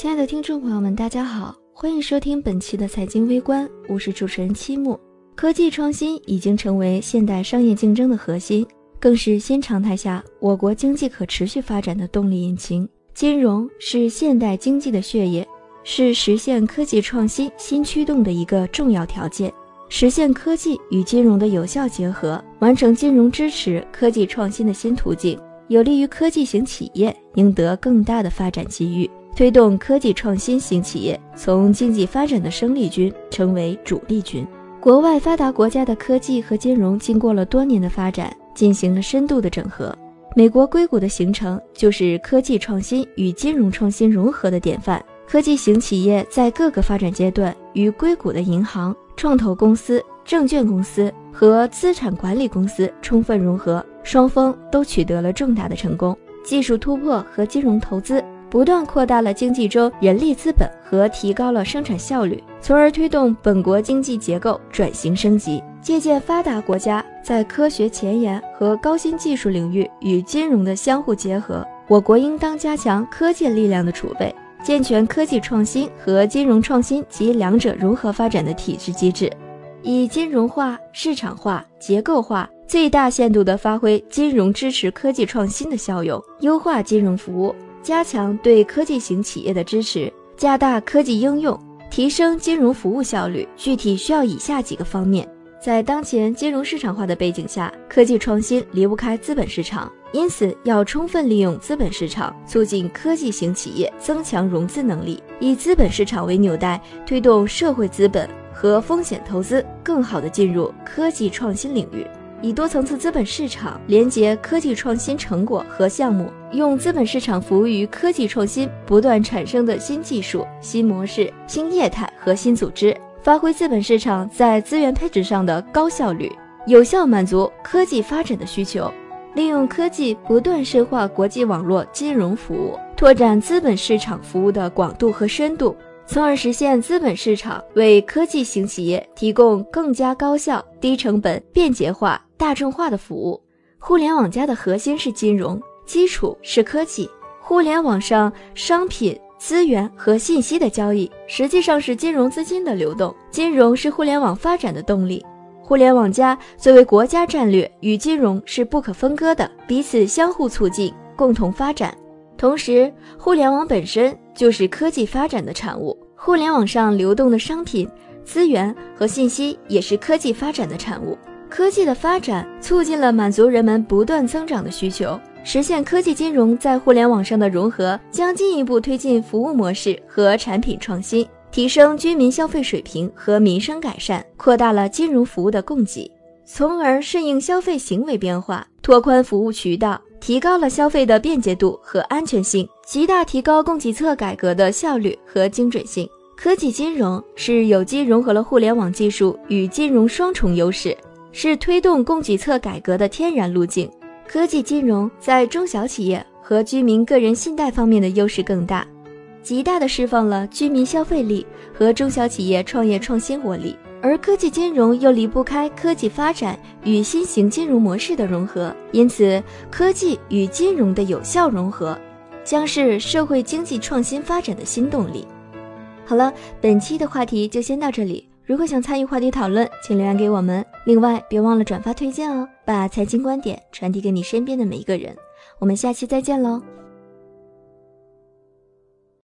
亲爱的听众朋友们，大家好，欢迎收听本期的财经微观，我是主持人七木。科技创新已经成为现代商业竞争的核心，更是新常态下我国经济可持续发展的动力引擎。金融是现代经济的血液，是实现科技创新新驱动的一个重要条件。实现科技与金融的有效结合，完成金融支持科技创新的新途径，有利于科技型企业赢得更大的发展机遇，推动科技创新型企业从经济发展的生力军成为主力军。国外发达国家的科技和金融经过了多年的发展，进行了深度的整合。美国硅谷的形成就是科技创新与金融创新融合的典范。科技型企业在各个发展阶段与硅谷的银行、创投公司、证券公司和资产管理公司充分融合，双方都取得了重大的成功。技术突破和金融投资不断扩大了经济中人力资本和提高了生产效率，从而推动本国经济结构转型升级。借鉴发达国家在科学前沿和高新技术领域与金融的相互结合，我国应当加强科技力量的储备。健全科技创新和金融创新及两者融合发展的体制机制，以金融化、市场化、结构化最大限度地发挥金融支持科技创新的效用，优化金融服务，加强对科技型企业的支持，加大科技应用，提升金融服务效率。具体需要以下几个方面。在当前金融市场化的背景下，科技创新离不开资本市场，因此要充分利用资本市场，促进科技型企业增强融资能力，以资本市场为纽带，推动社会资本和风险投资更好地进入科技创新领域，以多层次资本市场连接科技创新成果和项目，用资本市场服务于科技创新不断产生的新技术、新模式、新业态和新组织。发挥资本市场在资源配置上的高效率，有效满足科技发展的需求，利用科技不断深化国际网络金融服务，拓展资本市场服务的广度和深度，从而实现资本市场为科技型企业提供更加高效、低成本、便捷化、大众化的服务。互联网加的核心是金融，基础是科技。互联网上商品。资源和信息的交易实际上是金融资金的流动，金融是互联网发展的动力。互联网加作为国家战略与金融是不可分割的，彼此相互促进，共同发展。同时，互联网本身就是科技发展的产物，互联网上流动的商品、资源和信息也是科技发展的产物。科技的发展促进了满足人们不断增长的需求。实现科技金融在互联网上的融合，将进一步推进服务模式和产品创新，提升居民消费水平和民生改善，扩大了金融服务的供给，从而顺应消费行为变化，拓宽服务渠道，提高了消费的便捷度和安全性，极大提高供给侧改革的效率和精准性。科技金融是有机融合了互联网技术与金融双重优势，是推动供给侧改革的天然路径。科技金融在中小企业和居民个人信贷方面的优势更大，极大的释放了居民消费力和中小企业创业创新活力。而科技金融又离不开科技发展与新型金融模式的融合，因此科技与金融的有效融合，将是社会经济创新发展的新动力。好了，本期的话题就先到这里。如果想参与话题讨论，请留言给我们。另外，别忘了转发推荐哦，把财经观点传递给你身边的每一个人。我们下期再见喽！